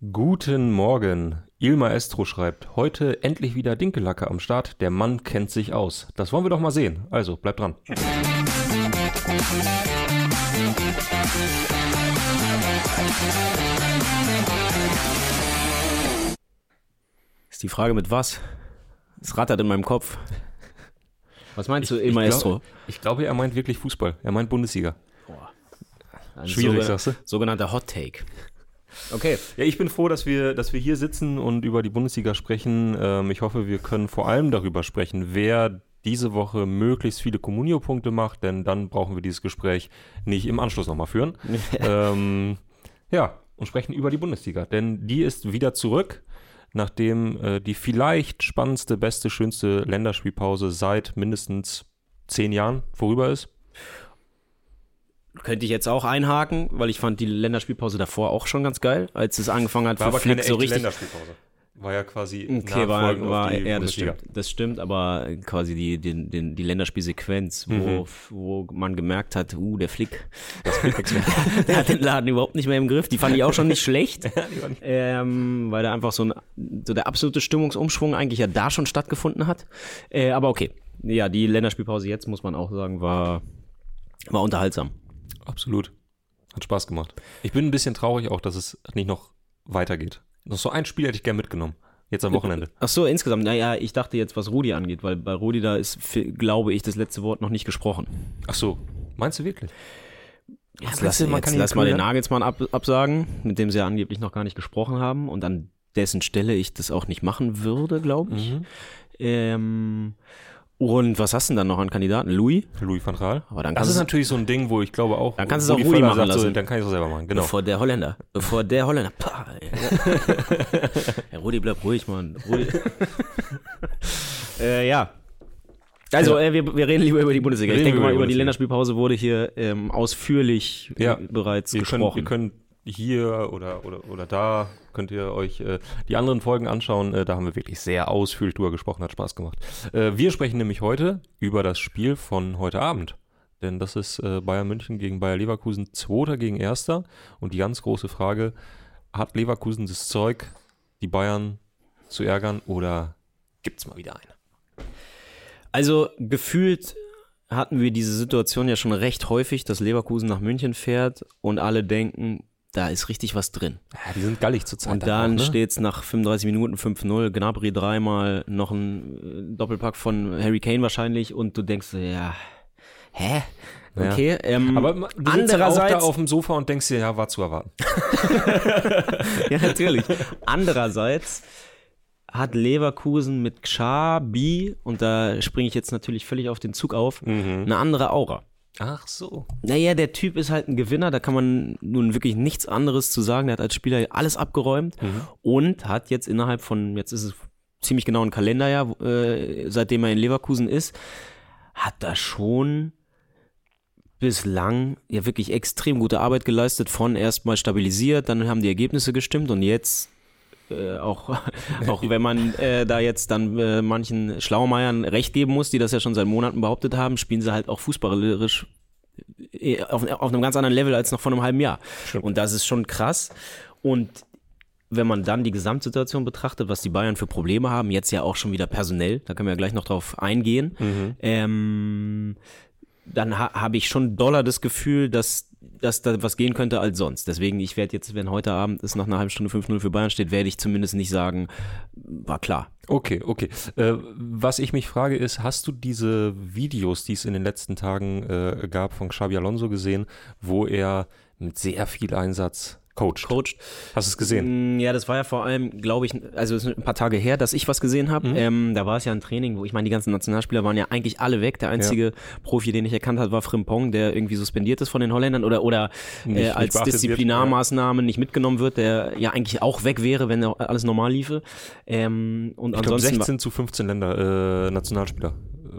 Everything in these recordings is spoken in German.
Guten Morgen. Il Maestro schreibt, heute endlich wieder Dinkelacke am Start. Der Mann kennt sich aus. Das wollen wir doch mal sehen. Also, bleibt dran. Ist die Frage mit was? Es rattert in meinem Kopf. Was meinst du, Il Maestro? Ich, glaube, er meint wirklich Fußball. Er meint Bundesliga. Ein Schwierig, soge- sagst du? Sogenannter Hot Take. Okay. Ja, ich bin froh, dass wir, dass wir hier sitzen und über die Bundesliga sprechen. Ähm, ich hoffe, wir können vor allem darüber sprechen, wer diese Woche möglichst viele Communio-Punkte macht, denn dann brauchen wir dieses Gespräch nicht im Anschluss nochmal führen. ähm, ja, und sprechen über die Bundesliga, denn die ist wieder zurück, nachdem äh, die vielleicht spannendste, beste, schönste Länderspielpause seit mindestens zehn Jahren vorüber ist. Könnte ich jetzt auch einhaken, weil ich fand die Länderspielpause davor auch schon ganz geil, als es angefangen hat War aber Flick keine so echte richtig. Länderspielpause. War ja quasi Okay, war, war ja, das stimmt. Das stimmt, aber quasi die, die, die, die Länderspielsequenz, wo, wo man gemerkt hat, uh, der Flick, der hat den Laden überhaupt nicht mehr im Griff. Die fand ich auch schon nicht schlecht, ähm, weil da einfach so, ein, so der absolute Stimmungsumschwung eigentlich ja da schon stattgefunden hat. Äh, aber okay, ja, die Länderspielpause jetzt, muss man auch sagen, war, war unterhaltsam. Absolut. Hat Spaß gemacht. Ich bin ein bisschen traurig auch, dass es nicht noch weitergeht. Noch so ein Spiel hätte ich gerne mitgenommen. Jetzt am Wochenende. Ach so, insgesamt, naja, ich dachte jetzt, was Rudi angeht, weil bei Rudi da ist, glaube ich, das letzte Wort noch nicht gesprochen. Ach so. Meinst du wirklich? Jetzt lass, du, man jetzt lass mal den? Nagelsmann ab, absagen, mit dem sie ja angeblich noch gar nicht gesprochen haben und an dessen Stelle ich das auch nicht machen würde, glaube ich. Mhm. Ähm, und was hast du denn dann noch an Kandidaten? Louis? Louis van Gaal. Aber dann Das ist natürlich so ein Ding, wo ich glaube auch. Dann kannst du es auch Rudi machen sagt so, lassen. Dann kann ich es auch selber machen. Genau. Bevor der Holländer. Bevor der Holländer. Pah, ja, Rudi, bleib ruhig, Mann. Rudi. äh, ja. Also, äh, wir, wir reden lieber über die Bundesliga. Ich denke wir mal, über die. Länderspielpause wurde hier ähm, ausführlich Ja. äh, bereits Ihr könnt, gesprochen. ihr könnt hier oder, oder, oder da könnt ihr euch äh, die anderen Folgen anschauen. Äh, da haben wir wirklich sehr ausführlich drüber gesprochen, hat Spaß gemacht. Äh, wir sprechen nämlich heute über das Spiel von heute Abend. Denn das ist äh, Bayern München gegen Bayer Leverkusen, Zweiter gegen Erster. Und die ganz große Frage, hat Leverkusen das Zeug, die Bayern zu ärgern oder gibt es mal wieder eine? Also gefühlt hatten wir diese Situation ja schon recht häufig, dass Leverkusen nach München fährt und alle denken, da ist richtig was drin. Ja, die sind gallig zur Zeit. Und dann steht's nach 35 Minuten 5-0, Gnabry dreimal, noch ein äh, Doppelpack von Harry Kane wahrscheinlich und du denkst, ja, hä? Ja. Okay, ähm, Aber du sitzt ja auch da andererseits, auf dem Sofa und denkst dir, ja, war zu erwarten. ja natürlich, andererseits hat Leverkusen mit Xabi, und da springe ich jetzt natürlich völlig auf den Zug auf, eine andere Aura. Ach so. Naja, der Typ ist halt ein Gewinner, da kann man nun wirklich nichts anderes zu sagen. Der hat als Spieler alles abgeräumt und hat jetzt innerhalb von, jetzt ist es ziemlich genau ein Kalenderjahr, äh, seitdem er in Leverkusen ist, hat da schon bislang ja wirklich extrem gute Arbeit geleistet, von erstmal stabilisiert, dann haben die Ergebnisse gestimmt und jetzt äh, auch, auch wenn man äh, da jetzt dann äh, manchen Schlaumeiern recht geben muss, die das ja schon seit Monaten behauptet haben, spielen sie halt auch fußballerisch äh, auf, auf einem ganz anderen Level als noch vor einem halben Jahr. Und das ist schon krass. Und wenn man dann die Gesamtsituation betrachtet, was die Bayern für Probleme haben, jetzt ja auch schon wieder personell, da können wir ja gleich noch drauf eingehen, ähm, dann ha habe ich schon doller das Gefühl, dass, dass da was gehen könnte als sonst. Deswegen, ich werde jetzt, wenn heute Abend es nach einer halben Stunde 5-0 für Bayern steht, werde ich zumindest nicht sagen, war klar. Okay, okay. Äh, was ich mich frage ist, hast du diese Videos, die es in den letzten Tagen äh, gab, von Xabi Alonso gesehen, wo er mit sehr viel Einsatz coacht? Coached. Hast du es gesehen? Mm, Ja, das war ja vor allem, glaube ich, also es sind ein paar Tage her, dass ich was gesehen habe. Ähm, da war es ja ein Training, wo ich meine, die ganzen Nationalspieler waren ja eigentlich alle weg. Der einzige Profi, den ich erkannt habe, war Frimpong, der irgendwie suspendiert ist von den Holländern oder, oder Nicht- äh, als beachtet wird, Disziplinarmaßnahme nicht mitgenommen wird, der ja eigentlich auch weg wäre, wenn er alles normal liefe. Ähm, und Ich glaube ansonsten war- 16 zu 15 Länder, äh, Nationalspieler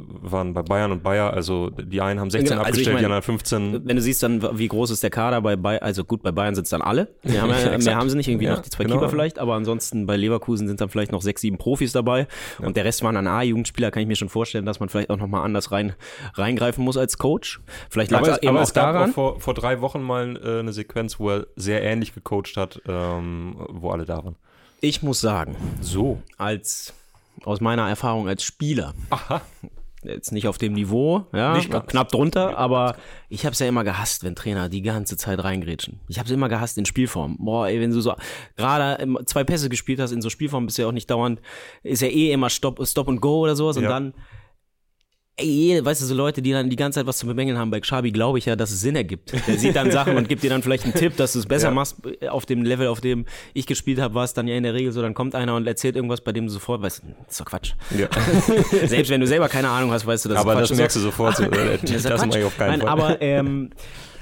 waren bei Bayern und Bayer, also die einen haben 16 Ja, also abgestellt, ich mein, die anderen 15. Wenn du siehst dann, wie groß ist der Kader bei Bayern, also gut, bei Bayern sind es dann alle. Mehr haben, ja, mehr haben sie nicht, irgendwie Ja, noch die zwei genau. Keeper vielleicht, aber ansonsten bei Leverkusen sind dann vielleicht noch sechs, sieben Profis dabei und der Rest waren dann A-Jugendspieler, kann ich mir schon vorstellen, dass man vielleicht auch nochmal anders rein, reingreifen muss als Coach. Vielleicht lag es eben auch daran. auch vor, vor drei Wochen mal äh, eine Sequenz, wo er sehr ähnlich gecoacht hat, ähm, wo alle da waren. Ich muss sagen, So. als aus meiner Erfahrung als Spieler, Aha. Jetzt nicht auf dem Niveau, ja, Nicht ganz. knapp drunter, aber ich habe es ja immer gehasst, wenn Trainer die ganze Zeit reingrätschen. Ich habe es immer gehasst in Spielform. Boah, ey, wenn du so gerade zwei Pässe gespielt hast in so Spielform, bist du ja auch nicht dauernd, ist ja eh immer Stop, Stop und Go oder sowas und Ja. dann Ey, weißt du, so Leute, die dann die ganze Zeit was zu bemängeln haben, bei Xabi glaube ich ja, dass es Sinn ergibt. Der sieht dann Sachen und gibt dir dann vielleicht einen Tipp, dass du es besser Ja. machst. Auf dem Level, auf dem ich gespielt habe, war es dann ja in der Regel so, dann kommt einer und erzählt irgendwas, bei dem du sofort weißt, das ist doch Quatsch. Ja. Selbst wenn du selber keine Ahnung hast, weißt du, das aber das merkst du sofort. So, äh, das das mache ich auf keinen Nein, Fall. aber ähm,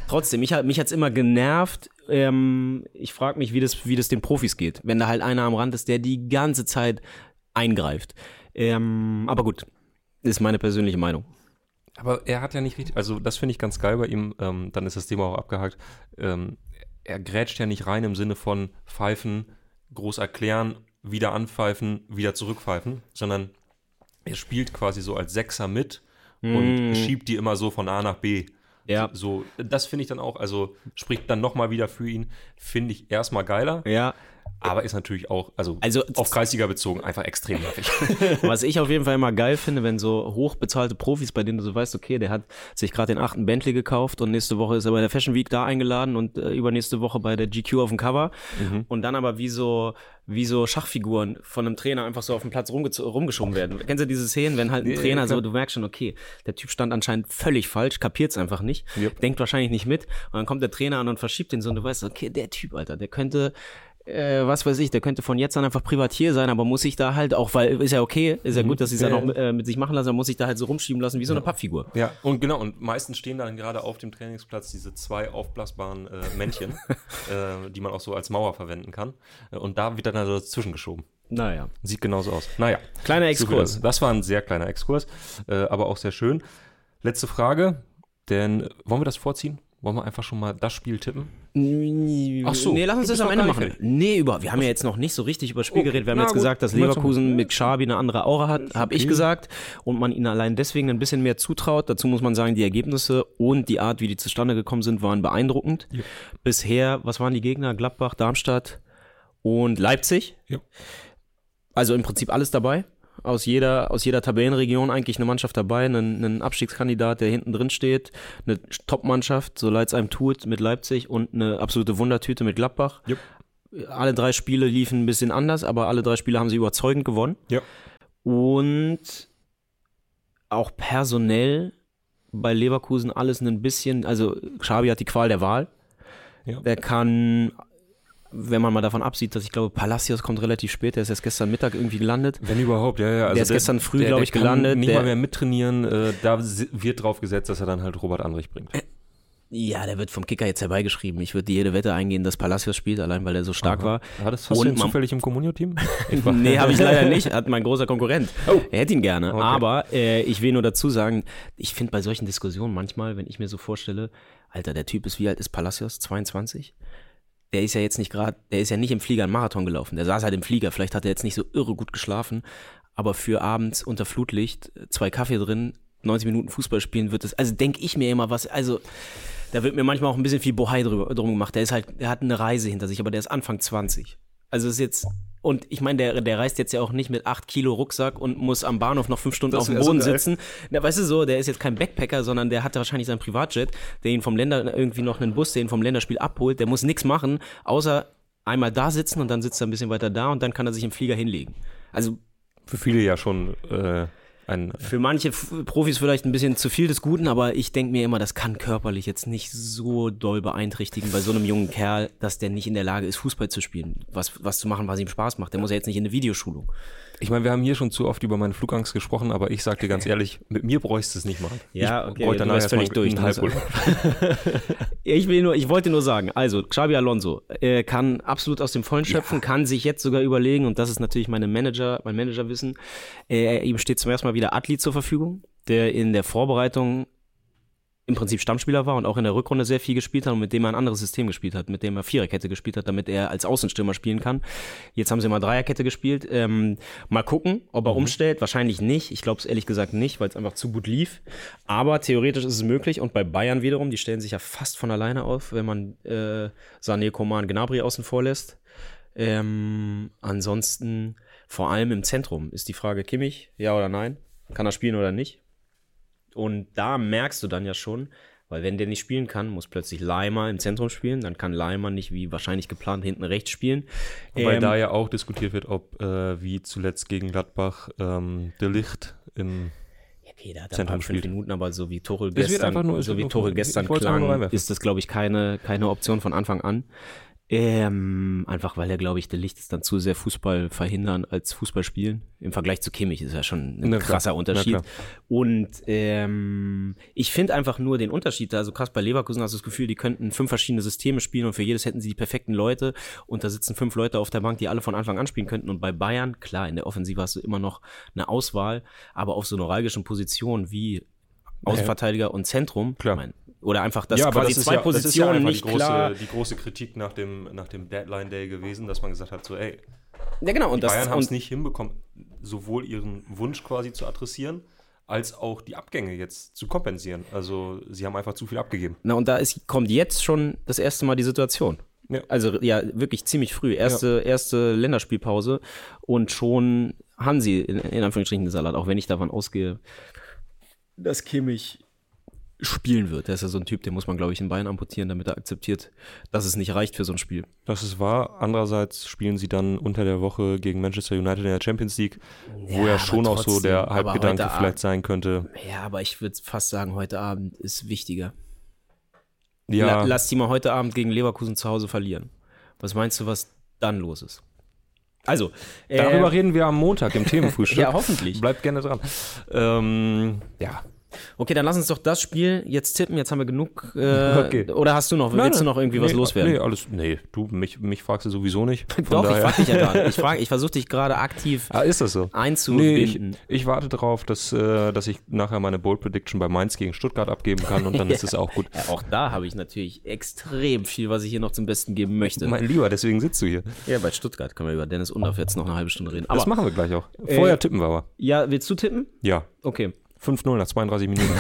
trotzdem, mich, hat- mich hat's immer genervt. Ähm, ich frage mich, wie das, wie das den Profis geht, wenn da halt einer am Rand ist, der die ganze Zeit eingreift. Ähm, aber gut, ist meine persönliche Meinung. Aber er hat ja nicht richtig, also das finde ich ganz geil bei ihm, ähm, dann ist das Thema auch abgehakt. Ähm, er grätscht ja nicht rein im Sinne von pfeifen, groß erklären, wieder anpfeifen, wieder zurückpfeifen, sondern er spielt quasi so als Sechser mit und schiebt die immer so von A nach B. Ja. So, das finde ich dann auch, also spricht dann nochmal wieder für ihn, finde ich erstmal geiler, Ja, aber ist natürlich auch, also, Also- auf Kreisliga bezogen, einfach extrem nervig. Was ich auf jeden Fall immer geil finde, wenn so hochbezahlte Profis, bei denen du so weißt, okay, der hat sich gerade den achten Bentley gekauft und nächste Woche ist er bei der Fashion Week da eingeladen und äh, übernächste Woche bei der GQ auf dem Cover und dann aber wie so wie so Schachfiguren von einem Trainer einfach so auf dem Platz rumge- rumgeschoben werden. Kennst du diese Szenen, wenn halt ein Ja, ja, Trainer klar. so, du merkst schon, okay, der Typ stand anscheinend völlig falsch, kapiert's einfach nicht, Yep. denkt wahrscheinlich nicht mit und dann kommt der Trainer an und verschiebt den so und du weißt, okay, der Typ, Alter, der könnte äh, was weiß ich, der könnte von jetzt an einfach Privatier sein, aber muss sich da halt auch, weil ist ja okay, ist ja gut, dass sie es Ja, dann ja. auch äh, mit sich machen lassen, aber muss sich da halt so rumschieben lassen wie so eine Pappfigur. Ja, und genau, und meistens stehen dann gerade auf dem Trainingsplatz diese zwei aufblasbaren äh, Männchen, äh, die man auch so als Mauer verwenden kann. Und da wird dann also dazwischen geschoben. Naja. Sieht genauso aus. Naja. Kleiner so Exkurs. dazu. Das war ein sehr kleiner Exkurs, äh, aber auch sehr schön. Letzte Frage, denn wollen wir das vorziehen? Wollen wir einfach schon mal das Spiel tippen? Ach so, Nee, lass uns das am Ende machen. Nee, über. Wir haben ja jetzt noch nicht so richtig über das Spiel Okay. geredet. Wir haben jetzt gut. gesagt, dass Leverkusen mit Xabi eine andere Aura hat, habe ich gesagt. Und man ihnen allein deswegen ein bisschen mehr zutraut. Dazu muss man sagen, die Ergebnisse und die Art, wie die zustande gekommen sind, waren beeindruckend. Bisher, was waren die Gegner? Gladbach, Darmstadt und Leipzig. Ja. Also im Prinzip alles dabei. Aus jeder, aus jeder Tabellenregion eigentlich eine Mannschaft dabei, einen, einen Abstiegskandidat, der hinten drin steht, eine Top-Mannschaft, so leid es einem tut, mit Leipzig und eine absolute Wundertüte mit Gladbach. Jupp. Alle drei Spiele liefen ein bisschen anders, aber alle drei Spiele haben sie überzeugend gewonnen. Ja. Und auch personell bei Leverkusen alles ein bisschen, also Xabi hat die Qual der Wahl. Ja. Der kann, wenn man mal davon absieht, dass ich glaube, Palacios kommt relativ spät, der ist erst gestern Mittag irgendwie gelandet. Wenn überhaupt, ja, ja. Also Der ist gestern früh, der- glaub der ich, gelandet. Nicht Der- mal mehr mittrainieren. Äh, da wird drauf gesetzt, dass er dann halt Robert Andrich bringt. Ja, der wird vom Kicker jetzt herbeigeschrieben. Ich würde jede Wette eingehen, dass Palacios spielt, allein weil er so stark war. War das hast Und du ihn zufällig im Communio-Team? Nee, habe ich leider nicht. Hat mein großer Konkurrent. Oh. Er hätte ihn gerne. Okay. Aber äh, ich will nur dazu sagen, ich finde bei solchen Diskussionen manchmal, wenn ich mir so vorstelle, Alter, der Typ ist, wie alt ist Palacios? 22? Der ist ja jetzt nicht gerade, der ist ja nicht im Flieger einen Marathon gelaufen. Der saß halt im Flieger. Vielleicht hat er jetzt nicht so irre gut geschlafen. Aber für abends unter Flutlicht, zwei Kaffee drin, 90 Minuten Fußball spielen wird es, also denke ich mir immer was, also da wird mir manchmal auch ein bisschen viel Bohai drüber, drum gemacht. Der ist halt, der hat eine Reise hinter sich, aber der ist Anfang 20. Also ist jetzt, und ich meine, der, der reist jetzt ja auch nicht mit 8 Kilo Rucksack und muss am Bahnhof noch fünf Stunden Das auf dem so Boden geil. sitzen. Na, weißt du so, der ist jetzt kein Backpacker, sondern der hatte wahrscheinlich seinen Privatjet, der ihn vom Länder, irgendwie noch einen Bus, der ihn vom Länderspiel abholt. Der muss nichts machen, außer einmal da sitzen und dann sitzt er ein bisschen weiter da und dann kann er sich im Flieger hinlegen. Also Für viele ja schon äh, ein. für manche Profis vielleicht ein bisschen zu viel des Guten, aber ich denke mir immer, das kann körperlich jetzt nicht so doll beeinträchtigen bei so einem jungen Kerl, dass der nicht in der Lage ist, Fußball zu spielen. Was, was zu machen, was ihm Spaß macht. Der muss ja jetzt nicht in eine Videoschulung. Ich meine, wir haben hier schon zu oft über meine Flugangst gesprochen, aber ich sag dir ganz ehrlich, mit mir bräuchst du es nicht machen. Ja, ich okay, bräuchte du danach wärst völlig durch, du Halburlaub. Ich, will nur, ich wollte nur sagen, also Xabi Alonso äh, kann absolut aus dem Vollen schöpfen, kann sich jetzt sogar überlegen, und das ist natürlich meine Manager, mein Managerwissen, äh, ihm steht zum ersten Mal wieder Atli zur Verfügung. der in der Vorbereitung im Prinzip Stammspieler war und auch in der Rückrunde sehr viel gespielt hat und mit dem er ein anderes System gespielt hat, mit dem er Viererkette gespielt hat, damit er als Außenstürmer spielen kann. Jetzt haben sie mal Dreierkette gespielt. Ähm, mal gucken, ob er mhm. umstellt. Wahrscheinlich nicht. Ich glaube es ehrlich gesagt nicht, weil es einfach zu gut lief. Aber theoretisch ist es möglich. Und bei Bayern wiederum, die stellen sich ja fast von alleine auf, wenn man äh, Sané, Coman, Gnabry außen vor lässt. Ähm, ansonsten vor allem im Zentrum ist die Frage Kimmich, ja oder nein? Kann er spielen oder nicht? Und da merkst du dann ja schon, weil wenn der nicht spielen kann, muss plötzlich Leimer im Zentrum spielen. Dann kann Leimer nicht wie wahrscheinlich geplant hinten rechts spielen. Wobei ähm, da ja auch diskutiert wird, ob äh, wie zuletzt gegen Gladbach ähm, der Licht im okay, da hat er fünf spielt. Minuten, aber so wie Tuchel gestern, nur, so wie Tuchel gestern klang, ist das glaube ich keine keine Option von Anfang an. Ähm, einfach weil er, glaube ich, der Licht ist dann zu sehr Fußball verhindern als Fußball spielen. Im Vergleich zu Kimmich ist ja schon ein Na, krasser klar. Unterschied. Und ähm, ich finde einfach nur den Unterschied da. Also krass, bei Leverkusen hast du das Gefühl, die könnten fünf verschiedene Systeme spielen und für jedes hätten sie die perfekten Leute und da sitzen fünf Leute auf der Bank, die alle von Anfang an spielen könnten. Und bei Bayern, klar, in der Offensive hast du immer noch eine Auswahl, aber auf so neuralgischen Positionen wie Außenverteidiger und Zentrum, klar. Ich mein, oder einfach, dass ja, quasi das zwei ja, Positionen das ist ja nicht die große, klar. Die große Kritik nach dem, nach dem Deadline Day gewesen, dass man gesagt hat, so ey, ja, genau, und die Bayern haben es nicht hinbekommen, sowohl ihren Wunsch quasi zu adressieren, als auch die Abgänge jetzt zu kompensieren. Also sie haben einfach zu viel abgegeben. Na und da ist, kommt jetzt schon das erste Mal die Situation. Ja. Also ja, wirklich ziemlich früh. Erste, ja. erste Länderspielpause und schon haben sie in, in Anführungsstrichen den Salat, auch wenn ich davon ausgehe, dass Kimmich spielen wird. Der ist ja so ein Typ, den muss man, glaube ich, in Bein amputieren, damit er akzeptiert, dass es nicht reicht für so ein Spiel. Das ist wahr. Andererseits spielen sie dann unter der Woche gegen Manchester United in der Champions League, ja, wo ja schon trotzdem, auch so der Halbgedanke vielleicht sein könnte. Ja, aber ich würde fast sagen, heute Abend ist wichtiger. Ja. La lass die mal heute Abend gegen Leverkusen zu Hause verlieren. Was meinst du, was dann los ist? Also, darüber äh, reden wir am Montag im Themenfrühstück. ja, hoffentlich. Bleibt gerne dran. Ähm, ja, Okay, dann lass uns doch das Spiel jetzt tippen. Jetzt haben wir genug. Äh, okay. Oder hast du noch, nein, willst du noch irgendwie nee, was loswerden? Nee, alles. Nee, du, mich, mich fragst du sowieso nicht. Doch, daher. ich frag dich ja gerade. Ich, frag, ich versuche dich gerade aktiv ah, ist das so? einzubinden. Nee, ich, ich, warte darauf, dass, äh, dass ich nachher meine Bold Prediction bei Mainz gegen Stuttgart abgeben kann und dann ja. ist es auch gut. Ja, auch da habe ich natürlich extrem viel, was ich hier noch zum Besten geben möchte. Mein Lieber, deswegen sitzt du hier. Ja, bei Stuttgart können wir über Dennis Undorf jetzt noch eine halbe Stunde reden. Aber, das machen wir gleich auch. Vorher äh, tippen wir aber. Ja, willst du tippen? Ja. Okay. 5-0 nach 32 Minuten.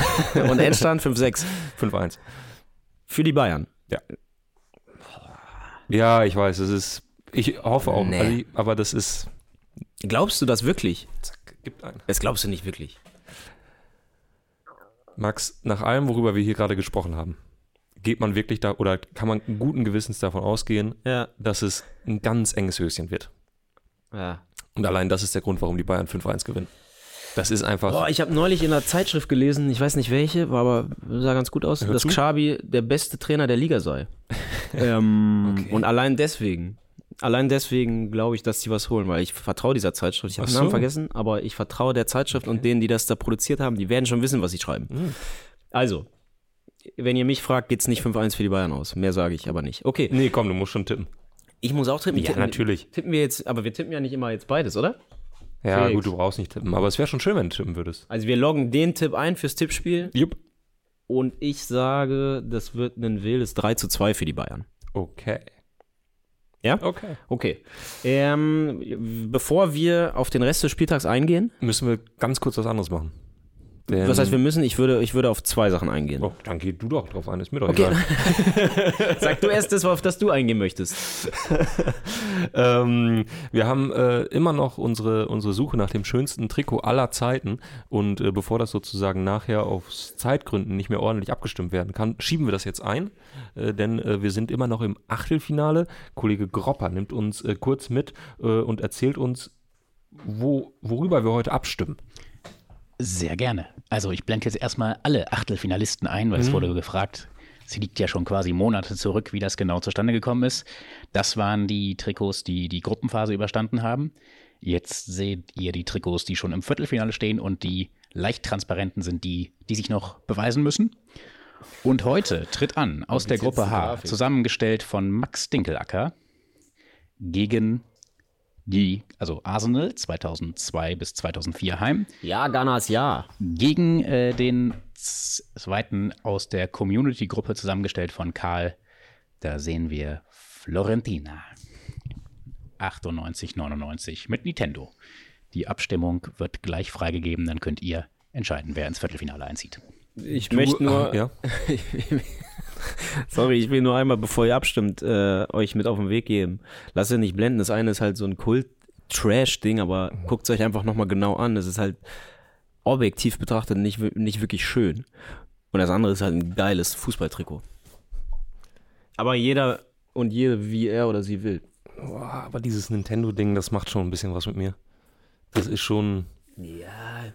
Und Endstand 5-6. 5-1. Für die Bayern. Ja. Ja, ich weiß, es ist. Ich hoffe auch, nee. Ali, aber das ist. Glaubst du das wirklich? Gibt einen. Das glaubst du nicht wirklich. Max, nach allem, worüber wir hier gerade gesprochen haben, geht man wirklich da oder kann man guten Gewissens davon ausgehen, ja. dass es ein ganz enges Höschen wird. Ja. Und allein das ist der Grund, warum die Bayern 5-1 gewinnen. Das ist einfach. Boah, ich habe neulich in einer Zeitschrift gelesen, ich weiß nicht welche, war aber sah ganz gut aus, dass Xabi der beste Trainer der Liga sei. ähm, okay. Und allein deswegen, allein deswegen glaube ich, dass sie was holen, weil ich vertraue dieser Zeitschrift. Ich habe den Namen vergessen, aber ich vertraue der Zeitschrift okay. und denen, die das da produziert haben, die werden schon wissen, was sie schreiben. Mhm. Also, wenn ihr mich fragt, geht es nicht 5-1 für die Bayern aus. Mehr sage ich aber nicht. Okay. Nee, komm, du musst schon tippen. Ich muss auch tippen. Ja, tippen, natürlich. Tippen wir jetzt, aber wir tippen ja nicht immer jetzt beides, oder? Ja, Felix. gut, du brauchst nicht tippen, aber es wäre schon schön, wenn du tippen würdest. Also wir loggen den Tipp ein fürs Tippspiel. Jupp. Und ich sage, das wird ein wildes 3 zu 2 für die Bayern. Okay. Ja? Okay. Okay. Ähm, bevor wir auf den Rest des Spieltags eingehen, müssen wir ganz kurz was anderes machen. Denn Was heißt, wir müssen, ich würde, ich würde auf zwei Sachen eingehen. Oh, dann geh du doch drauf ein, ist mir doch okay. egal. Sag du erst das, auf das du eingehen möchtest. ähm, wir haben äh, immer noch unsere, unsere Suche nach dem schönsten Trikot aller Zeiten und äh, bevor das sozusagen nachher aus Zeitgründen nicht mehr ordentlich abgestimmt werden kann, schieben wir das jetzt ein, äh, denn äh, wir sind immer noch im Achtelfinale. Kollege Gropper nimmt uns äh, kurz mit äh, und erzählt uns, wo, worüber wir heute abstimmen. Sehr gerne. Also ich blende jetzt erstmal alle Achtelfinalisten ein, weil mhm. es wurde gefragt. Sie liegt ja schon quasi Monate zurück, wie das genau zustande gekommen ist. Das waren die Trikots, die die Gruppenphase überstanden haben. Jetzt seht ihr die Trikots, die schon im Viertelfinale stehen und die leicht transparenten sind die, die sich noch beweisen müssen. Und heute tritt an aus der Gruppe H, zusammengestellt von Max Dinkelacker, gegen die, also Arsenal 2002 bis 2004 heim, Ja, Ganas, ja. gegen äh, den zweiten aus der Community-Gruppe zusammengestellt von Karl. Da sehen wir Florentina. 98, 99 mit Nintendo. Die Abstimmung wird gleich freigegeben, dann könnt ihr entscheiden, wer ins Viertelfinale einzieht. Ich möchte nur, Ja. sorry, ich will nur einmal, bevor ihr abstimmt, äh, euch mit auf den Weg geben. Lasst ihr nicht blenden. Das eine ist halt so ein Kult-Trash-Ding, aber guckt es euch einfach nochmal genau an. Das ist halt objektiv betrachtet nicht, nicht wirklich schön. Und das andere ist halt ein geiles Fußballtrikot. Aber jeder und jede, wie er oder sie will. Boah, aber dieses Nintendo-Ding, das macht schon ein bisschen was mit mir. Das ist schon. Ja,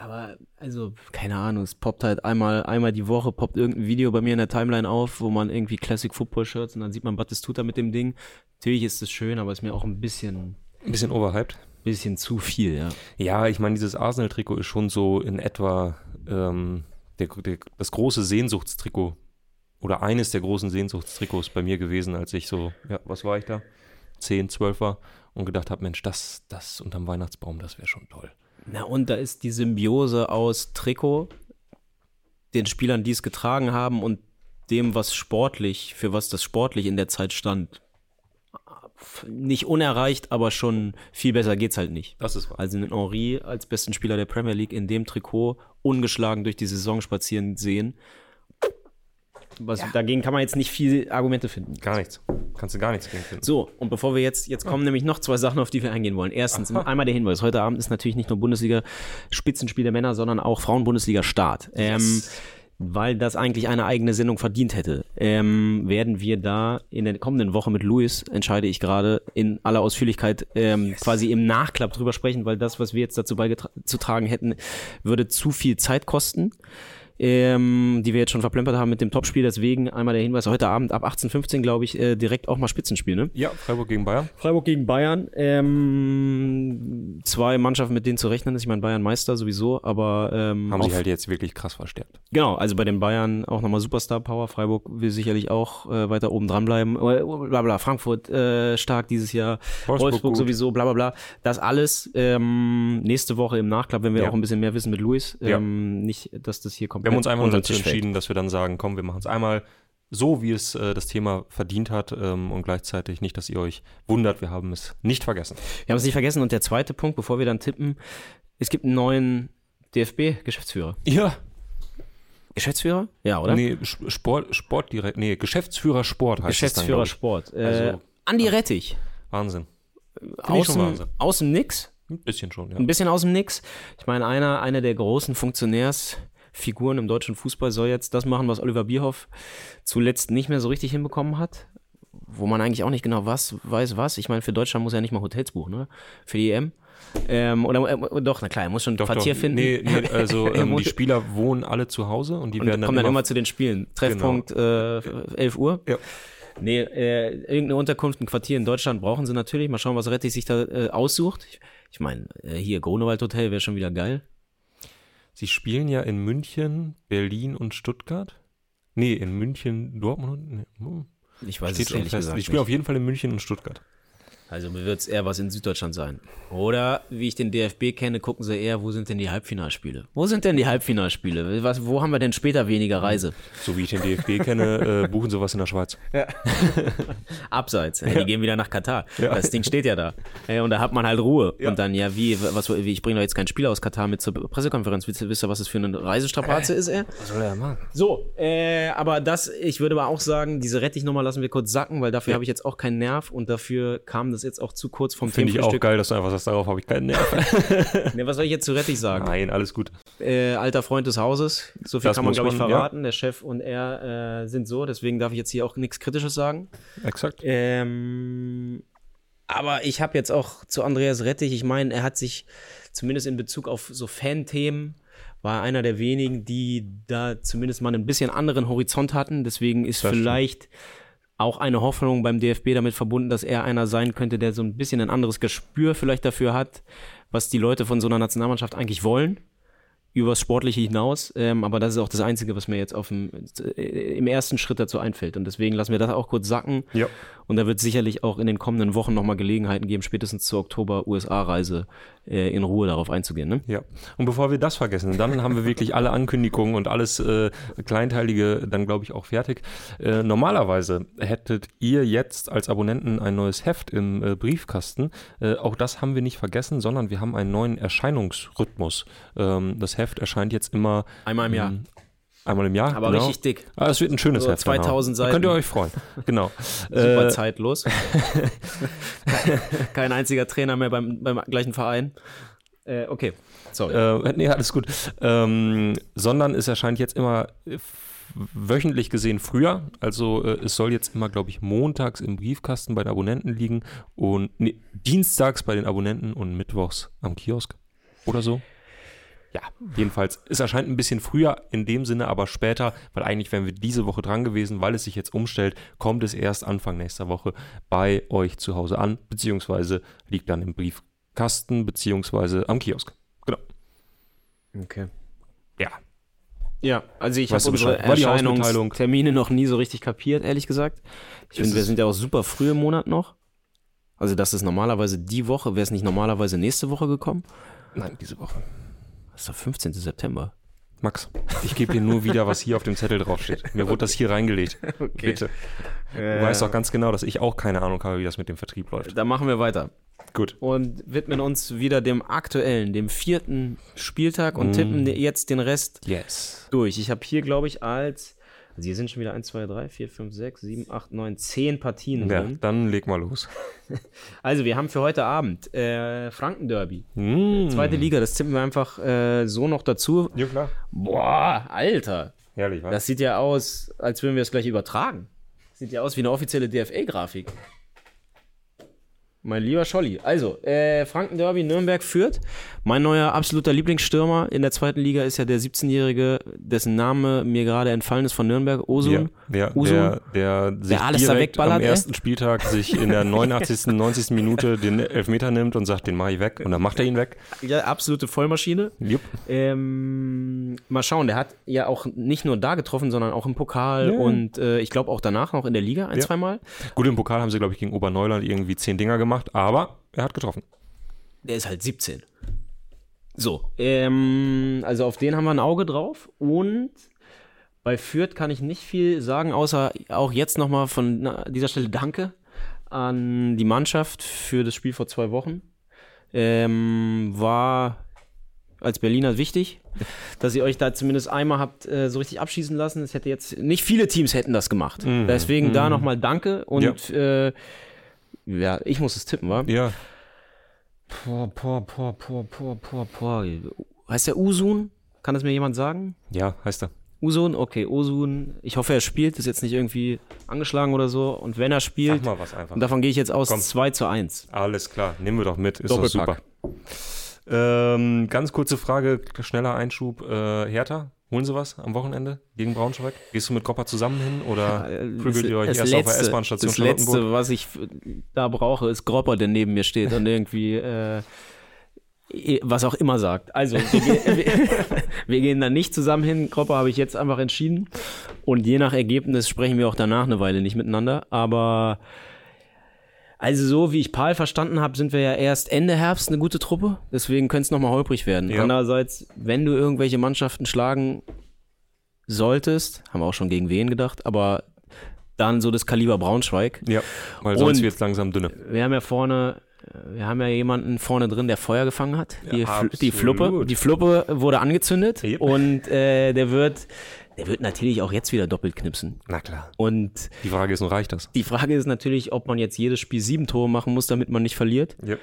aber also, keine Ahnung, es poppt halt einmal, einmal die Woche, poppt irgendein Video bei mir in der Timeline auf, wo man irgendwie Classic Football Shirts und dann sieht man Battistuta mit dem Ding. Natürlich ist es schön, aber ist mir auch ein bisschen, Ein bisschen overhyped. bisschen zu viel, ja. Ja, ich meine, dieses Arsenal-Trikot ist schon so in etwa ähm, der, der, das große Sehnsuchtstrikot oder eines der großen Sehnsuchtstrikots bei mir gewesen, als ich so, ja, was war ich da? 10, 12 war und gedacht habe, Mensch, das, das unterm Weihnachtsbaum, das wäre schon toll. Na und da ist die Symbiose aus Trikot, den Spielern, die es getragen haben und dem, was sportlich, für was das sportlich in der Zeit stand. Nicht unerreicht, aber schon viel besser geht's halt nicht. Das ist wahr. Also einen Henri als besten Spieler der Premier League in dem Trikot ungeschlagen durch die Saison spazieren sehen. Was, Dagegen kann man jetzt nicht viel Argumente finden. Gar nichts. Kannst du gar nichts gegen finden. So, und bevor wir jetzt, jetzt kommen nämlich noch zwei Sachen, auf die wir eingehen wollen. Erstens, einmal der Hinweis. Heute Abend ist natürlich nicht nur Bundesliga-Spitzenspiel der Männer, sondern auch Frauen-Bundesliga-Start. Ähm, weil das eigentlich eine eigene Sendung verdient hätte, ähm, werden wir da in der kommenden Woche mit Luis, entscheide ich gerade, in aller Ausführlichkeit ähm, quasi im Nachklapp drüber sprechen, weil das, was wir jetzt dazu beizutragen hätten, würde zu viel Zeit kosten. Ähm, die wir jetzt schon verplempert haben mit dem Topspiel. Deswegen einmal der Hinweis, heute Abend ab 18.15 glaube ich, äh, direkt auch mal Spitzenspiel. Ne? Ja, Freiburg gegen Bayern. Freiburg gegen Bayern. Ähm, zwei Mannschaften, mit denen zu rechnen ist. Ich meine, Bayern Meister sowieso, aber ähm, Haben sie halt jetzt wirklich krass verstärkt. Genau, also bei den Bayern auch nochmal Superstar Power. Freiburg will sicherlich auch äh, weiter oben dranbleiben. Äh, Bla bla. Frankfurt äh, stark dieses Jahr. Wolfsburg Wolfsburg, sowieso, bla bla bla. Das alles ähm, nächste Woche im Nachklapp, wenn wir Ja. auch ein bisschen mehr wissen mit Luis. Ja. Ähm, nicht, dass das hier komplett Wir haben uns einfach dazu entschieden, dass wir dann sagen, komm, wir machen es einmal so, wie es äh, das Thema verdient hat ähm, und gleichzeitig nicht, dass ihr euch wundert, wir haben es nicht vergessen. Wir haben es nicht vergessen. Und der zweite Punkt, bevor wir dann tippen, es gibt einen neuen DFB-Geschäftsführer. Ja, Geschäftsführer? Ja, oder? nee, Sport, Sport direkt, nee, Geschäftsführer Sport heißt Geschäftsführer es dann, Sport. Äh, Also- Andi Rettich. ich. Wahnsinn. Aus dem, Wahnsinn. aus dem Nix. Ein bisschen schon, ja. Ein bisschen aus dem Nix. Ich meine, einer, einer der großen Funktionärsfiguren im deutschen Fußball soll jetzt das machen, was Oliver Bierhoff zuletzt nicht mehr so richtig hinbekommen hat. Wo man eigentlich auch nicht genau was weiß, was. Ich meine, für Deutschland muss er nicht mal Hotels buchen, ne? Für die EM. Ähm, oder äh, doch, na klar, er muss schon ein Doch, Quartier doch. finden. Nee, nee, also ähm, die Spieler wohnen alle zu Hause und die und werden kommen dann, dann immer, immer zu den Spielen. Treffpunkt äh, 11 Uhr. Ja. Nee, äh, irgendeine Unterkunft, ein Quartier in Deutschland brauchen sie natürlich. Mal schauen, was Rettich sich da äh, aussucht. Ich, ich meine, äh, hier Grunewald Hotel wäre schon wieder geil. Sie spielen ja in München, Berlin und Stuttgart. Nee, in München, Dortmund. Nee, hm, Ich weiß steht es ehrlich fest. gesagt Die spielen auf jeden Fall in München und Stuttgart. Also wird es eher was in Süddeutschland sein. Oder, wie ich den DFB kenne, gucken sie eher, wo sind denn die Halbfinalspiele? Wo sind denn die Halbfinalspiele? Was, wo haben wir denn später weniger Reise? So wie ich den DFB kenne, äh, buchen sie was in der Schweiz. Abseits. Die gehen wieder nach Katar. Ja. Das Ding steht ja da. Ja, und da hat man halt Ruhe. Und dann, ja, wie, was, wie ich bringe doch jetzt keinen Spieler aus Katar mit zur Pressekonferenz. Wisst ihr, wisst ihr was das für eine Reisestrapaze ist, er? Was soll er machen? So, äh, aber das, ich würde aber auch sagen, diese Rettichnummer lassen wir kurz sacken, weil dafür habe ich jetzt auch keinen Nerv und dafür kam das jetzt auch zu kurz vom Finde ich auch geil, dass du einfach sagst, darauf habe ich keinen Nerv. Ne, was soll ich jetzt zu Rettich sagen? Nein, alles gut. Äh, alter Freund des Hauses, so viel Das kann man, glaube ich, man, ja. verraten. Der Chef und er äh, sind so, deswegen darf ich jetzt hier auch nichts Kritisches sagen. Exakt. Ähm, aber ich habe jetzt auch zu Andreas Rettich, ich meine, er hat sich zumindest in Bezug auf so Fan-Themen, war einer der wenigen, die da zumindest mal ein bisschen anderen Horizont hatten. Deswegen ist Das stimmt. Auch eine Hoffnung beim DFB damit verbunden, dass er einer sein könnte, der so ein bisschen ein anderes Gespür vielleicht dafür hat, was die Leute von so einer Nationalmannschaft eigentlich wollen. übers Sportliche hinaus, ähm, aber das ist auch das Einzige, was mir jetzt auf dem, äh, im ersten Schritt dazu einfällt. Und deswegen lassen wir das auch kurz sacken. Ja. Und da wird es sicherlich auch in den kommenden Wochen nochmal Gelegenheiten geben, spätestens zur Oktober-USA-Reise äh, in Ruhe darauf einzugehen. Ne? Ja, und bevor wir das vergessen, dann haben wir wirklich alle Ankündigungen und alles äh, Kleinteilige dann, glaube ich, auch fertig. Äh, normalerweise hättet ihr jetzt als Abonnenten ein neues Heft im äh, Briefkasten. Äh, auch das haben wir nicht vergessen, sondern wir haben einen neuen Erscheinungsrhythmus. Ähm, das Heft erscheint jetzt immer Einmal im Jahr. ähm, Einmal im Jahr. Aber genau. richtig dick. Ah, es wird ein schönes So Heft. 2000 genau. Da Könnt ihr Seiten. euch freuen. Genau. Super Äh, zeitlos. Kein einziger Trainer mehr beim, beim gleichen Verein. Äh, okay, sorry. Äh, nee, alles gut. Ähm, sondern es erscheint jetzt immer wöchentlich gesehen früher. Also äh, es soll jetzt immer, glaube ich, montags im Briefkasten bei den Abonnenten liegen und nee, dienstags bei den Abonnenten und mittwochs am Kiosk oder so. Ja, jedenfalls, es erscheint ein bisschen früher in dem Sinne, aber später, weil eigentlich wären wir diese Woche dran gewesen, weil es sich jetzt umstellt, kommt es erst Anfang nächster Woche bei euch zu Hause an, beziehungsweise liegt dann im Briefkasten, beziehungsweise am Kiosk. Genau. okay. Ja. Ja, also ich habe unsere? Erscheinungstermine noch nie so richtig kapiert, ehrlich gesagt. Ich finde, wir sind ja auch super früh im Monat noch. Also das ist normalerweise die Woche, wäre es nicht normalerweise nächste Woche gekommen? Nein, diese Woche. Das ist doch 15. September. Max, ich gebe dir nur wieder, was hier auf dem Zettel draufsteht. Mir wurde das hier reingelegt. Bitte. Du weißt doch ganz genau, dass ich auch keine Ahnung habe, wie das mit dem Vertrieb läuft. Da machen wir weiter. Gut. Und widmen uns wieder dem aktuellen, dem vierten Spieltag und Mm. tippen jetzt den Rest Yes. durch. Ich habe hier, glaube ich, als. Also hier sind schon wieder 1, 2, 3, 4, 5, 6, 7, 8, 9, 10 Partien Ja, drin. dann leg mal los. Also, wir haben für heute Abend äh, Franken-Derby. Mm. Zweite Liga, das tippen wir einfach äh, so noch dazu. Ja, klar. Boah, Alter. Herrlich, was? Das sieht ja aus, als würden wir es gleich übertragen. Sieht ja aus wie eine offizielle DFA-Grafik. Mein lieber Scholli. Also, äh, Franken-Derby, Nürnberg führt. Mein neuer absoluter Lieblingsstürmer in der zweiten Liga ist ja der 17-Jährige, dessen Name mir gerade entfallen ist von Nürnberg, Ja, Osun. der, der, sich Der alles da direkt am ersten Spieltag sich in der 89., 90. Minute den Elfmeter nimmt und sagt, den mache ich weg. Und dann macht er ihn weg. Ja, absolute Vollmaschine. Jupp. Ähm, mal schauen, der hat ja auch nicht nur da getroffen, sondern auch im Pokal Ja. und äh, ich glaube auch danach noch in der Liga ein, Ja. zweimal. Gut, im Pokal haben sie, glaube ich, gegen Oberneuland irgendwie zehn Dinger gemacht, aber er hat getroffen. Der ist halt 17. So, ähm, also auf den haben wir ein Auge drauf und bei Fürth kann ich nicht viel sagen, außer auch jetzt nochmal von dieser Stelle Danke an die Mannschaft für das Spiel vor zwei Wochen. Ähm, war als Berliner wichtig, dass ihr euch da zumindest einmal habt äh, so richtig abschießen lassen. Es hätte jetzt nicht viele Teams hätten das gemacht. Mhm. Deswegen da nochmal Danke und äh, ja, ich muss es tippen, wa? Ja, Boah, boah, boah, boah, boah, boah, boah. Heißt der Usun? Kann das mir jemand sagen? ja, heißt er. Usun? Okay, Usun. Ich hoffe, er spielt. Ist jetzt nicht irgendwie angeschlagen oder so. Und wenn er Sag spielt, mal was einfach. und davon gehe ich jetzt aus Komm. 2 zu 1. Alles klar, nehmen wir doch mit. Ist doch super. Ähm, ganz kurze Frage, schneller Einschub. Äh, Hertha, holen Sie was am Wochenende gegen Braunschweig? Gehst du mit Kopper zusammen hin oder prügelt ihr euch erst auf der letzte, S-Bahn-Station das letzte, was ich da brauche, ist Gropper, der neben mir steht und irgendwie äh, was auch immer sagt. Also, wir, gehen- wir, wir gehen da nicht zusammen hin. Gropper habe ich jetzt einfach entschieden. Und je nach Ergebnis sprechen wir auch danach eine Weile nicht miteinander. Aber also so wie ich Paul verstanden habe, sind wir ja erst Ende Herbst eine gute Truppe. Deswegen könnte es nochmal holprig werden. Ja. Andererseits, wenn du irgendwelche Mannschaften schlagen solltest, haben wir auch schon gegen wen gedacht, aber dann so das Kaliber Braunschweig. Ja, weil sonst wird es langsam dünne. Wir haben ja vorne, äh, wir haben ja jemanden vorne drin, der Feuer gefangen hat. Die, Ja, Fl die Fluppe, die Fluppe wurde angezündet Yep. und äh, der wird, der wird natürlich auch jetzt wieder doppelt knipsen. Na klar. Und Die Frage ist nur, reicht das? die Frage ist natürlich, ob man jetzt jedes Spiel sieben Tore machen muss, damit man nicht verliert. Ja.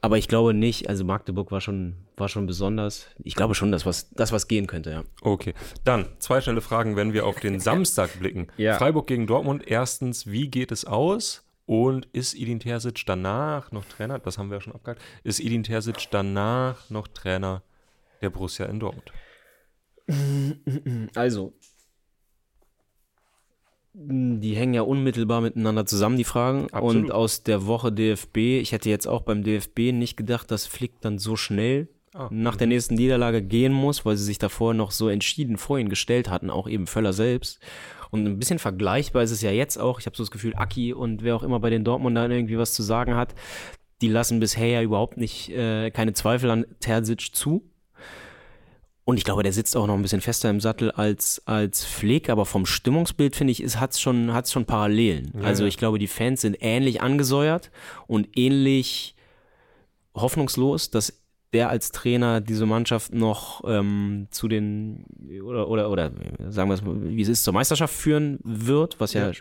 Aber ich glaube nicht. Also Magdeburg war schon, war schon besonders. Ich glaube schon, dass was, das was gehen könnte, ja. Okay. Dann zwei schnelle Fragen, wenn wir auf den Samstag blicken. Ja. Freiburg gegen Dortmund. Erstens, wie geht es aus? Und ist Edin Terzic danach noch Trainer? Das haben wir ja schon abgehakt. Ist Edin Terzic danach noch Trainer der Borussia in Dortmund? Also, die hängen ja unmittelbar miteinander zusammen, die Fragen. Absolut. Und aus der Woche DFB, ich hätte jetzt auch beim DFB nicht gedacht, dass Flick dann so schnell Ah, nach der nächsten Niederlage gehen muss, weil sie sich davor noch so entschieden vor ihn gestellt hatten, auch eben Völler selbst. Und ein bisschen vergleichbar ist es ja jetzt auch. Ich habe so das Gefühl, Aki und wer auch immer bei den Dortmundern irgendwie was zu sagen hat, die lassen bisher ja überhaupt nicht äh, keine Zweifel an Terzic zu. Und ich glaube, der sitzt auch noch ein bisschen fester im Sattel als, als Flick, aber vom Stimmungsbild finde ich, hat es schon, hat's schon Parallelen. Ja, also ich glaube, die Fans sind ähnlich angesäuert und ähnlich hoffnungslos, dass der als Trainer diese Mannschaft noch ähm, zu den oder oder oder sagen wir es mal, wie es ist, zur Meisterschaft führen wird, was ja, Ja.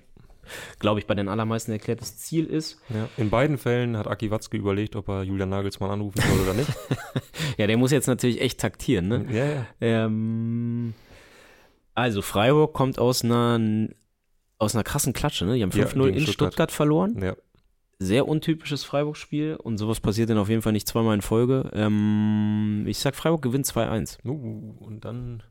Glaube ich, bei den allermeisten erklärtes Ziel ist. Ja. In beiden Fällen hat Aki Watzke überlegt, ob er Julian Nagelsmann anrufen soll oder nicht. Ja, der muss jetzt natürlich echt taktieren, ne? ja, ja. Ähm, also Freiburg kommt aus einer aus einer krassen Klatsche, ne? Die haben Ja, 5-0 gegen in Stuttgart. Stuttgart. verloren. ja. Sehr untypisches Freiburg-Spiel und sowas passiert dann auf jeden Fall nicht zweimal in Folge. Ähm, ich sag, Freiburg gewinnt 2-1. Uh, und dann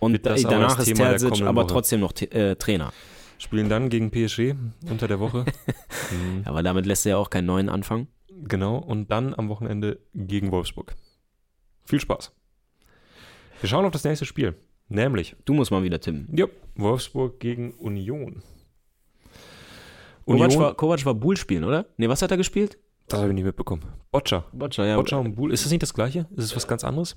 Und Wird da, danach ist Thema Terzic aber Woche. trotzdem noch äh, Trainer. Spielen dann gegen PSG unter der Woche. mhm. Aber damit lässt er ja auch keinen neuen anfangen. Genau, und dann am Wochenende gegen Wolfsburg. Viel Spaß. Wir schauen auf das nächste Spiel, nämlich Du musst mal wieder tippen. ja, Wolfsburg gegen Union. Kovac Union, war, Kovac war Bull spielen, oder? Nee, was hat er gespielt? das habe ich nicht mitbekommen. Boccia. Boccia, ja. Boccia und Buhl. Ist das nicht das gleiche? Ist es was ganz anderes?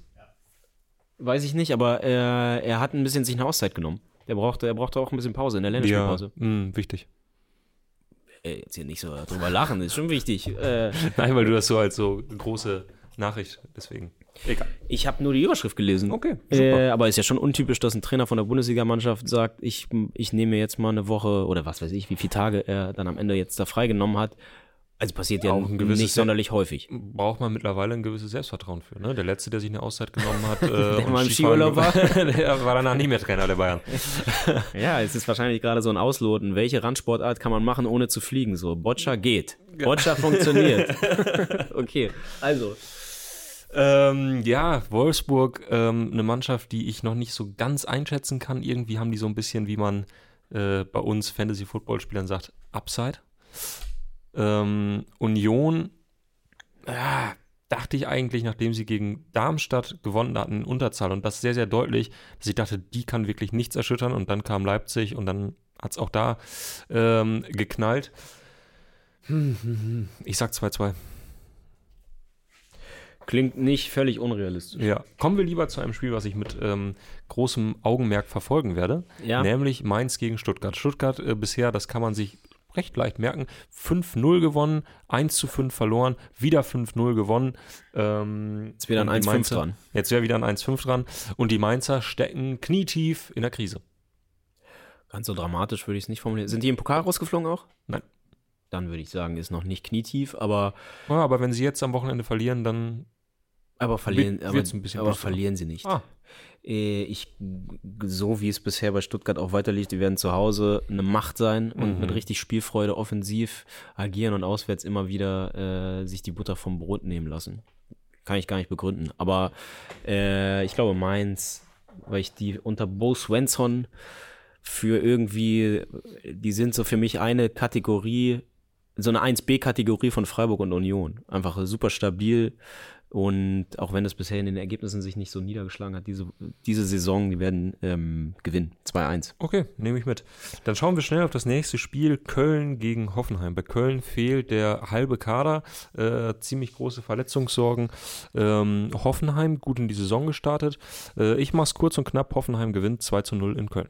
Weiß ich nicht, aber äh, er hat ein bisschen sich eine Auszeit genommen. Der brauchte, er brauchte auch ein bisschen Pause in der Länderspielpause. mh, wichtig. Ey, jetzt hier nicht so drüber lachen, ist schon wichtig. Äh, Nein, weil du das so als so große Nachricht, deswegen. Egal. ich habe nur die Überschrift gelesen. Okay, super. Äh, aber ist ja schon untypisch, dass ein Trainer von der Bundesligamannschaft sagt, ich, ich nehme jetzt mal eine Woche oder was weiß ich, wie viele Tage er dann am Ende jetzt da freigenommen hat. Also passiert ja Auch ein gewisses- nicht sonderlich häufig. Braucht man mittlerweile ein gewisses Selbstvertrauen für. Ne? Der Letzte, der sich eine Auszeit genommen hat, äh, und im Skifahren Skiurlaub war. der war danach nicht mehr Trainer der Bayern. Ja, es ist wahrscheinlich gerade so ein Ausloten. Welche Randsportart kann man machen, ohne zu fliegen? So, Boccia geht. Boccia funktioniert. okay, also. Ähm, ja, Wolfsburg, ähm, eine Mannschaft, die ich noch nicht so ganz einschätzen kann. Irgendwie haben die so ein bisschen, wie man äh, bei uns Fantasy-Football-Spielern sagt, Upside. Ähm, Union, ja, dachte ich eigentlich, nachdem sie gegen Darmstadt gewonnen hatten in Unterzahl und das sehr, sehr deutlich, dass ich dachte, die kann wirklich nichts erschüttern und dann kam Leipzig und dann hat es auch da ähm, geknallt. Ich sag 2-2. Klingt nicht völlig unrealistisch. Ja, kommen wir lieber zu einem Spiel, was ich mit ähm, großem Augenmerk verfolgen werde, Ja. nämlich Mainz gegen Stuttgart. Stuttgart äh, bisher, das kann man sich recht leicht merken, 5-0 gewonnen, 1 zu 5 verloren, wieder 5-0 gewonnen. Ähm, Jetzt wieder ein und die 1-5 Mainzer- dran. Jetzt wäre wieder ein 1-5 dran und die Mainzer stecken knietief in der Krise. Ganz so dramatisch würde ich es nicht formulieren. Sind die im Pokal rausgeflogen auch? Nein. Dann würde ich sagen, ist noch nicht knietief, aber, Ja, aber wenn sie jetzt am Wochenende verlieren, dann aber verlieren, Wird- aber, ein bisschen aber verlieren sie nicht. Ah. Äh, Ich, so wie es bisher bei Stuttgart auch weiterliegt, die werden zu Hause eine Macht sein und Mhm. mit richtig Spielfreude offensiv agieren und auswärts immer wieder äh, sich die Butter vom Brot nehmen lassen. Kann ich gar nicht begründen. Aber äh, ich glaube Mainz, weil ich die unter Bo Svensson für irgendwie, die sind so für mich eine Kategorie, so eine 1B-Kategorie von Freiburg und Union. Einfach super stabil und auch wenn das bisher in den Ergebnissen sich nicht so niedergeschlagen hat, diese, diese Saison, die werden ähm, gewinnen. 2-1. Okay, nehme ich mit. Dann schauen wir schnell auf das nächste Spiel. Köln gegen Hoffenheim. Bei Köln fehlt der halbe Kader. Äh, ziemlich große Verletzungssorgen. Ähm, Hoffenheim gut in die Saison gestartet. Äh, ich mache es kurz und knapp. Hoffenheim gewinnt 2 zu 0 in Köln.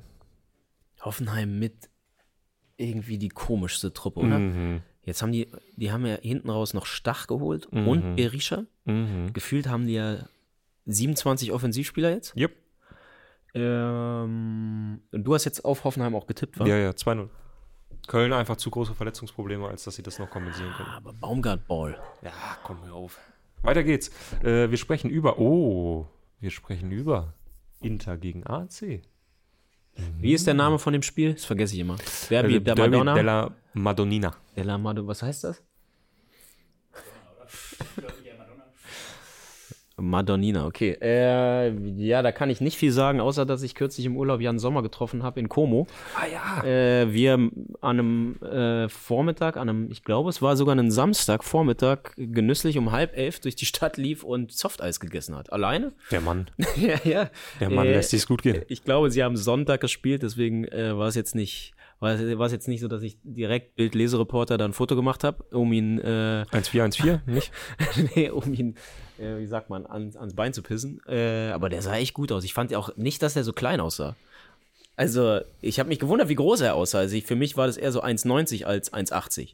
Hoffenheim mit irgendwie die komischste Truppe, oder? Mhm. Jetzt haben die, die haben ja hinten raus noch Stach geholt Mhm. und Berisha. Mhm. Gefühlt haben die ja 27 Offensivspieler jetzt. Yep. Ähm, und du hast jetzt auf Hoffenheim auch getippt, wa? Ja, ja, 2-0. Köln einfach zu große Verletzungsprobleme, als dass sie das noch kompensieren können. Aber Baumgart Ball. Ja, komm mir auf. Weiter geht's. Äh, wir sprechen über. Oh, wir sprechen über Inter gegen AC. Wie ist der Name von dem Spiel? Das vergesse ich immer. Derby Also der Derby Madonna. della Madonnina. Della Madonna, was heißt das? Madonnina, okay. Äh, ja, da kann ich nicht viel sagen, außer dass ich kürzlich im Urlaub Jan Sommer getroffen habe in Como. Ah ja. Äh, wir an einem äh, Vormittag, an einem, ich glaube, es war sogar ein Samstagvormittag, genüsslich um halb elf durch die Stadt lief und Softeis gegessen hat. Alleine? Der Mann. ja, ja. Der Mann Äh, lässt sich's gut gehen. Ich glaube, sie haben Sonntag gespielt, deswegen äh, war es jetzt nicht, war es, war es jetzt nicht so, dass ich direkt Bild-Lesereporter da ein Foto gemacht habe, um ihn, äh, 1414, nicht? nee, um ihn, äh, wie sagt man, ans, ans Bein zu pissen. Äh, aber der sah echt gut aus. Ich fand auch nicht, dass er so klein aussah. Also, ich habe mich gewundert, wie groß er aussah. Also, ich, für mich war das eher so 1,90 als 1,80.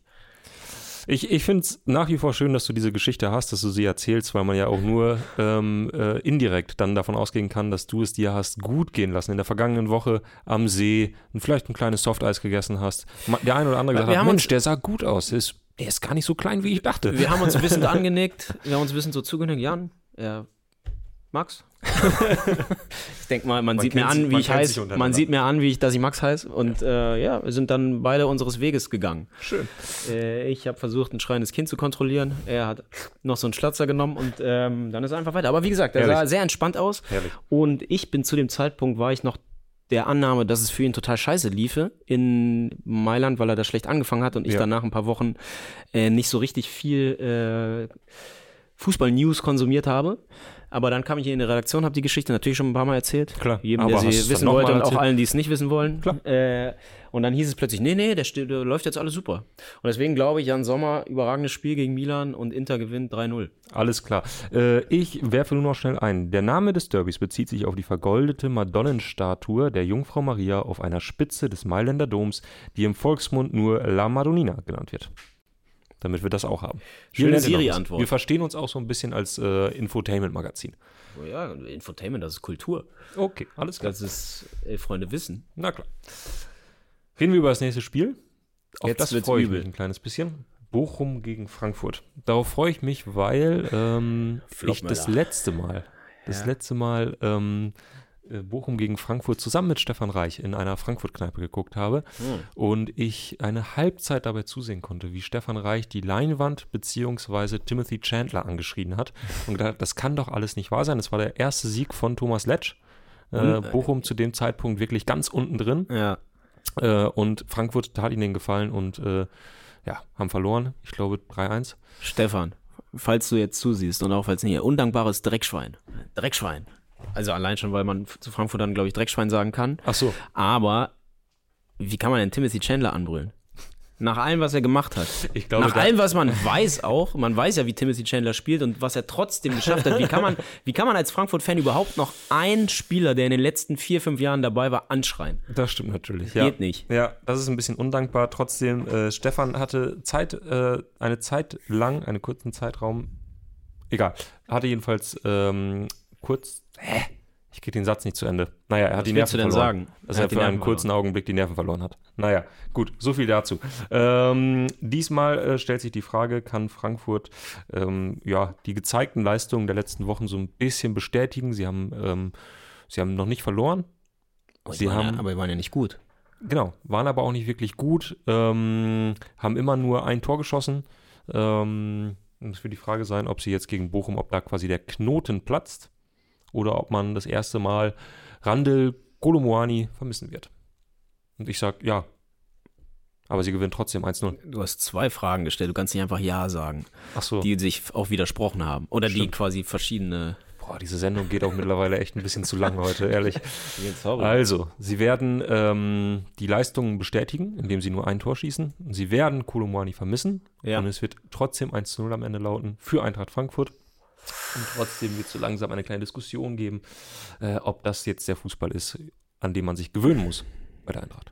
Ich, ich finde es nach wie vor schön, dass du diese Geschichte hast, dass du sie erzählst, weil man ja auch nur ähm, äh, indirekt dann davon ausgehen kann, dass du es dir hast gut gehen lassen. In der vergangenen Woche am See vielleicht ein kleines Softeis gegessen hast. Der eine oder andere gesagt hat, Mensch, der sah gut aus. Der ist, der ist gar nicht so klein, wie ich dachte. Wir haben uns wissend angenickt, wir haben uns wissend so zugenickt. Jan, ja, Max? ich denke mal, man, sieht mir an, wie man ich heiße. Man sieht mir an, wie ich, dass ich Max heiße. Und äh, ja, wir sind dann beide unseres Weges gegangen. Schön. Äh, ich habe versucht, ein schreiendes Kind zu kontrollieren. Er hat noch so einen Schlatzer genommen und ähm, dann ist er einfach weiter. Aber wie gesagt, er Herrlich. sah sehr entspannt aus. Herrlich. Und ich bin zu dem Zeitpunkt, war ich noch der Annahme, dass es für ihn total scheiße liefe in Mailand, weil er da schlecht angefangen hat und ich Ja. danach ein paar Wochen äh, nicht so richtig viel äh, Fußball-News konsumiert habe. Aber dann kam ich hier in die Redaktion, habe die Geschichte natürlich schon ein paar Mal erzählt. Klar. Jedem, der sie wissen wollte und auch allen, die es nicht wissen wollen. Klar. Äh, und dann hieß es plötzlich, nee, nee, der, steht, der läuft jetzt alles super. Und deswegen glaube ich, Jan Sommer, überragendes Spiel gegen Milan und Inter gewinnt 3-0. Alles klar. Äh, ich werfe nur noch schnell ein. Der Name des Derbys bezieht sich auf die vergoldete Madonnenstatue der Jungfrau Maria auf einer Spitze des Mailänder Doms, die im Volksmund nur La Madonnina genannt wird. Damit wir das auch haben. Schöne. Siri-Antwort. Wir verstehen uns auch so ein bisschen als äh, Infotainment-Magazin. Oh ja, Infotainment, das ist Kultur. Okay, alles klar. Das ist, ey, Freunde wissen. Na klar. Reden wir über das nächste Spiel. Auf Jetzt das freue ich übel. mich ein kleines bisschen. Bochum gegen Frankfurt. Darauf freue ich mich, weil ähm, ich das letzte Mal, das Ja. letzte Mal ähm, äh, Bochum gegen Frankfurt zusammen mit Stefan Reich in einer Frankfurt-Kneipe geguckt habe Hm. und ich eine Halbzeit dabei zusehen konnte, wie Stefan Reich die Leinwand beziehungsweise Timothy Chandler angeschrien hat und gedacht, hat, das kann doch alles nicht wahr sein. Das war der erste Sieg von Thomas Letsch. Äh, äh, Bochum zu dem Zeitpunkt wirklich ganz unten drin. Ja. Äh, und Frankfurt tat ihnen den Gefallen und äh, ja, haben verloren. Ich glaube 3-1. Stefan, falls du jetzt zusiehst und auch falls nicht, undankbares Dreckschwein. Dreckschwein. Also allein schon, weil man zu Frankfurt dann, glaube ich, Dreckschwein sagen kann. Ach so. Aber wie kann man denn Timothy Chandler anbrüllen? Nach allem, was er gemacht hat. Ich glaube, Nach allem, was man weiß auch, man weiß ja, wie Timothy Chandler spielt und was er trotzdem geschafft hat. Wie kann man, wie kann man als Frankfurt-Fan überhaupt noch einen Spieler, der in den letzten vier, fünf Jahren dabei war, anschreien? Das stimmt natürlich. Ja. Geht nicht. Ja, das ist ein bisschen undankbar. Trotzdem, äh, Stefan hatte Zeit, äh, eine Zeit lang, einen kurzen Zeitraum, egal, hatte jedenfalls ähm, kurz, hä? Ich kriege den Satz nicht zu Ende. Naja, er hat Was die willst Nerven du denn verloren. sagen? Dass Er er, für einen Nerven kurzen Augenblick die Nerven verloren hat. Naja, gut, so viel dazu. Ähm, diesmal äh, stellt sich die Frage, kann Frankfurt ähm, ja, die gezeigten Leistungen der letzten Wochen so ein bisschen bestätigen? Sie haben, ähm, sie haben noch nicht verloren. Sie waren ja, haben- aber waren ja nicht gut. Genau, waren aber auch nicht wirklich gut, ähm, haben immer nur ein Tor geschossen. Ähm, es wird die Frage sein, ob sie jetzt gegen Bochum, ob da quasi der Knoten platzt oder ob man das erste Mal Randel Kolomoani vermissen wird. Und ich sage, ja. Aber sie gewinnen trotzdem 1-0. Du hast zwei Fragen gestellt, du kannst nicht einfach Ja sagen, Ach so. die sich auch widersprochen haben. Oder die Stimmt. quasi verschiedene. Boah, diese Sendung geht auch mittlerweile echt ein bisschen zu lang heute, ehrlich. Sorry. Also, sie werden ähm, die Leistungen bestätigen, indem sie nur ein Tor schießen. Sie werden Kolomoani vermissen. Ja. Und es wird trotzdem 1 zu 0 am Ende lauten für Eintracht Frankfurt. Und trotzdem wird es so langsam eine kleine Diskussion geben, äh, ob das jetzt der Fußball ist, an dem man sich gewöhnen muss bei der Eintracht.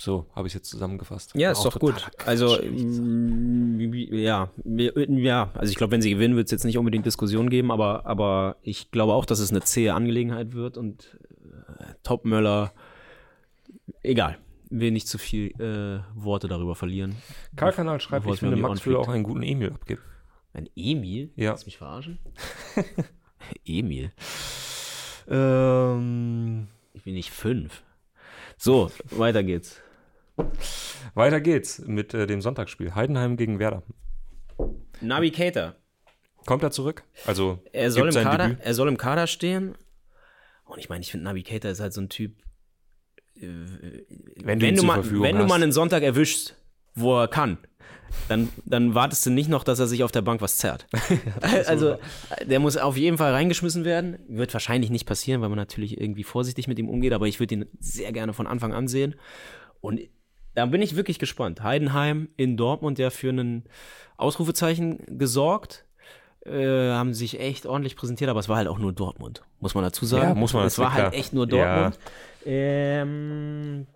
So, habe ich es jetzt zusammengefasst. Ja, ist doch gut. Also, mm, ja, ja, also ich glaube, wenn sie gewinnen, wird es jetzt nicht unbedingt Diskussion geben, aber, aber ich glaube auch, dass es eine zähe Angelegenheit wird und äh, Topmöller, egal, will nicht zu viel äh, Worte darüber verlieren. Karl-Kanal schreibt, Bevor ich finde, Max würde auch einen guten Emil abgeben. Ein Emil? Ja. Willst mich verarschen? Emil. Ähm, Ich bin nicht fünf. So, weiter geht's. weiter geht's mit äh, dem Sonntagsspiel. Heidenheim gegen Werder. Navigator. Kommt er zurück? Also Er soll, im Kader, Debüt? er soll im Kader stehen. Und ich meine, ich finde, Navi Keita ist halt so ein Typ. äh, Wenn du wenn du, mal, wenn du mal einen Sonntag erwischst, wo er kann, dann, dann wartest du nicht noch, dass er sich auf der Bank was zerrt. also, der muss auf jeden Fall reingeschmissen werden. Wird wahrscheinlich nicht passieren, weil man natürlich irgendwie vorsichtig mit ihm umgeht, aber ich würde ihn sehr gerne von Anfang an sehen. Und da bin ich wirklich gespannt. Heidenheim in Dortmund, der für einen Ausrufezeichen gesorgt. Äh, haben sich echt ordentlich präsentiert, aber es war halt auch nur Dortmund, muss man dazu sagen. Ja, muss man, Es war halt klar. echt nur Dortmund. Ähm,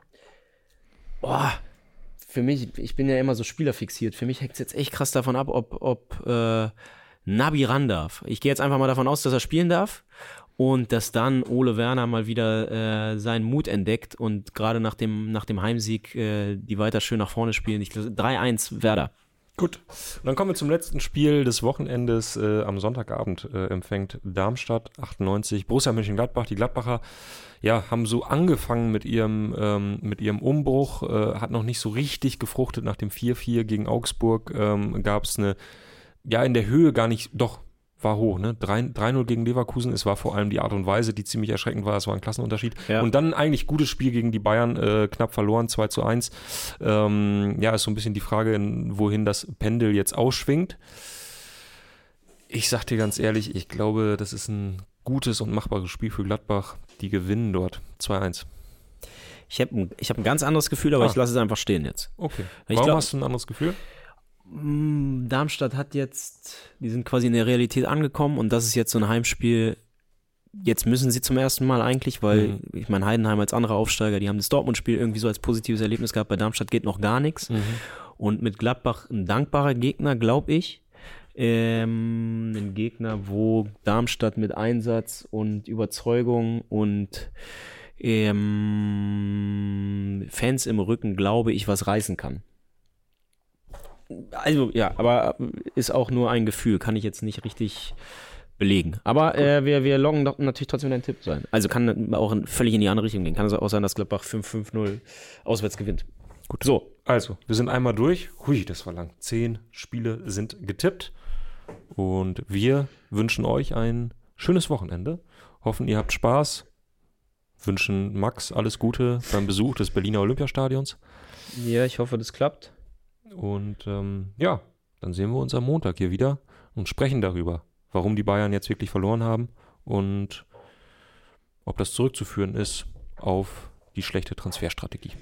boah, für mich, ich bin ja immer so spielerfixiert. Für mich hängt es jetzt echt krass davon ab, ob, ob äh, Nabi ran darf. Ich gehe jetzt einfach mal davon aus, dass er spielen darf und dass dann Ole Werner mal wieder äh, seinen Mut entdeckt und gerade nach dem, nach dem Heimsieg äh, die weiter schön nach vorne spielen. Ich glaube, 3-1 Werder. Gut. Und dann kommen wir zum letzten Spiel des Wochenendes. Äh, am Sonntagabend äh, empfängt Darmstadt 98 Borussia Mönchengladbach. Die Gladbacher ja, haben so angefangen mit ihrem, ähm, mit ihrem Umbruch, äh, hat noch nicht so richtig gefruchtet. Nach dem 4-4 gegen Augsburg ähm, gab es eine, ja, in der Höhe gar nicht, doch, war hoch, ne? 3 3-0 gegen Leverkusen. Es war vor allem die Art und Weise, die ziemlich erschreckend war. Es war ein Klassenunterschied. Ja. Und dann eigentlich gutes Spiel gegen die Bayern, äh, knapp verloren, 2 zu 1. Ähm, ja, ist so ein bisschen die Frage, in, wohin das Pendel jetzt ausschwingt. Ich sag dir ganz ehrlich, ich glaube, das ist ein gutes und machbares Spiel für Gladbach. Die gewinnen dort 2-1. Ich habe ein, ich hab ein ganz anderes Gefühl, aber Ah. ich lasse es einfach stehen jetzt. Okay. Warum glaub- hast du ein anderes Gefühl? Mm, Darmstadt hat jetzt, die sind quasi in der Realität angekommen und das ist jetzt so ein Heimspiel. Jetzt müssen sie zum ersten Mal eigentlich, weil Mhm. ich meine, Heidenheim als anderer Aufsteiger, die haben das Dortmund-Spiel irgendwie so als positives Erlebnis gehabt. Bei Darmstadt geht noch gar nichts. Und mit Gladbach ein dankbarer Gegner, glaube ich. Ähm, ein Gegner, wo Darmstadt mit Einsatz und Überzeugung und ähm, Fans im Rücken, glaube ich, was reißen kann. Also ja, aber ist auch nur ein Gefühl, kann ich jetzt nicht richtig belegen. Aber äh, wir, wir loggen doch natürlich trotzdem deinen Tipp sein. Also kann auch in, völlig in die andere Richtung gehen. Kann es auch sein, dass Gladbach 5-5-0 auswärts gewinnt. Gut. So, Also, wir sind einmal durch. Hui, das war lang. Zehn Spiele sind getippt. Und wir wünschen euch ein schönes Wochenende. Hoffen, ihr habt Spaß. Wünschen Max alles Gute beim Besuch des Berliner Olympiastadions. ja, ich hoffe, das klappt. Und ähm, ja, dann sehen wir uns am Montag hier wieder und sprechen darüber, warum die Bayern jetzt wirklich verloren haben und ob das zurückzuführen ist auf die schlechte Transferstrategie.